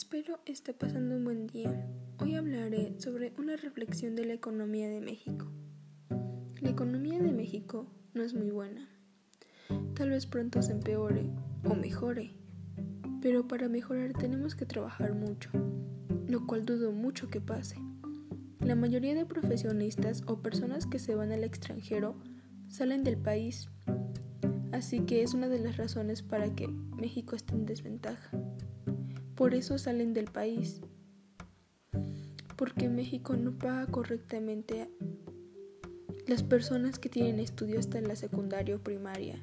Espero esté pasando un buen día. Hoy hablaré sobre una reflexión de la economía de México. La economía de México no es muy buena. Tal vez pronto se empeore o mejore, pero para mejorar tenemos que trabajar mucho, lo cual dudo mucho que pase. La mayoría de profesionistas o personas que se van al extranjero salen del país, así que es una de las razones para que México esté en desventaja. Por eso salen del país. Porque México no paga correctamente las personas que tienen estudio hasta la secundaria o primaria.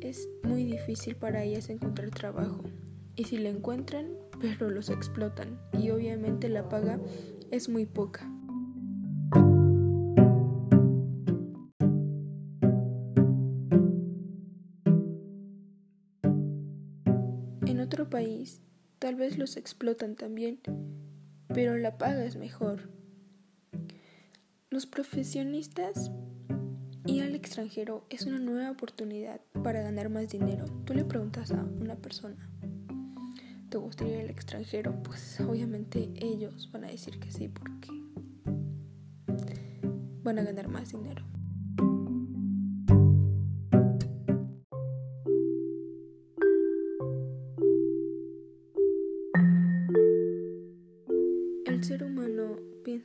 Es muy difícil para ellas encontrar trabajo. Y si lo encuentran, pero los explotan. Y obviamente la paga es muy poca. En otro país Tal vez los explotan también, pero la paga es mejor. Los profesionistas ir al extranjero es una nueva oportunidad para ganar más dinero. Tú le preguntas a una persona, ¿te gustaría ir al extranjero? Pues obviamente ellos van a decir que sí porque van a ganar más dinero.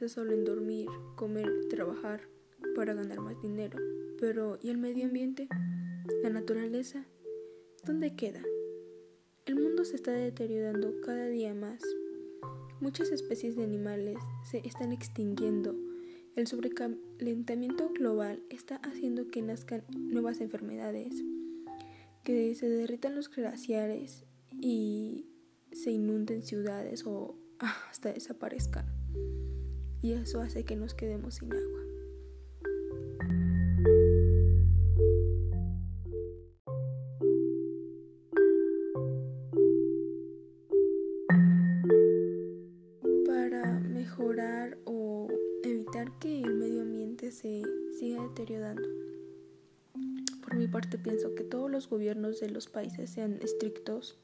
Solo en dormir, comer, trabajar para ganar más dinero. Pero ¿y el medio ambiente? ¿La naturaleza? ¿Dónde queda? El mundo se está deteriorando cada día más. Muchas especies de animales se están extinguiendo. El sobrecalentamiento global está haciendo que nazcan nuevas enfermedades, que se derritan los glaciares y se inunden ciudades o hasta desaparezcan. Y eso hace que nos quedemos sin agua. Para mejorar o evitar que el medio ambiente se siga deteriorando. Por mi parte pienso que todos los gobiernos de los países sean estrictos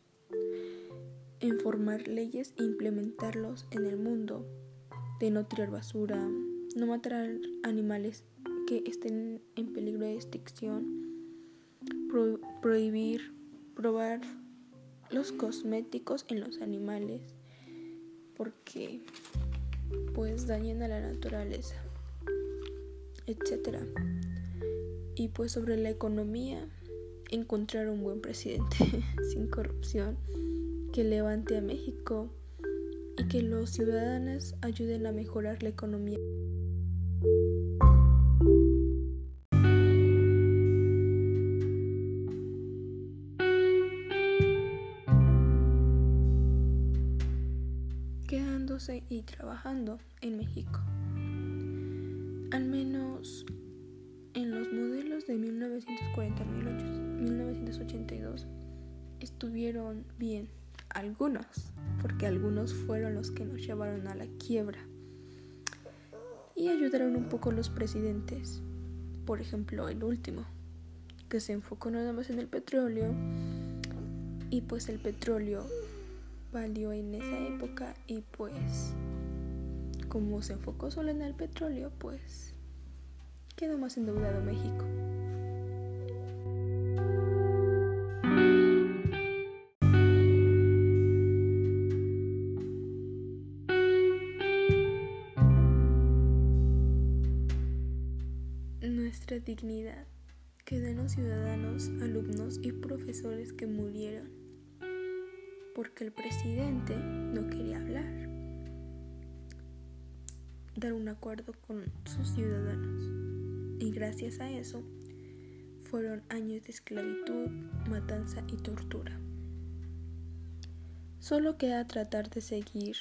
en formar leyes e implementarlos en el mundo, de no tirar basura, no matar animales que estén en peligro de extinción, prohibir probar los cosméticos en los animales porque pues dañan a la naturaleza, etcétera. Y pues sobre la economía, encontrar un buen presidente sin corrupción que levante a México y que los ciudadanos ayuden a mejorar la economía. quedándose y trabajando en México. Al menos en los modelos de 1940 1982 estuvieron bien algunos, porque algunos fueron los que nos llevaron a la quiebra. Y ayudaron un poco los presidentes, por ejemplo el último, que se enfocó nada más en el petróleo, y pues el petróleo valió en esa época y pues como se enfocó solo en el petróleo, pues quedó más endeudado México. Nuestra dignidad queda en los ciudadanos, alumnos y profesores que murieron porque el presidente no quería hablar, dar un acuerdo con sus ciudadanos. Y gracias a eso fueron años de esclavitud, matanza y tortura. Solo queda tratar de seguir.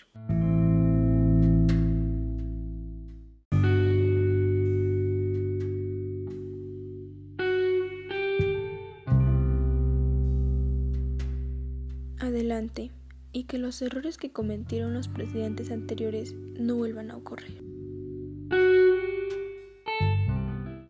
Adelante y que los errores que cometieron los presidentes anteriores no vuelvan a ocurrir.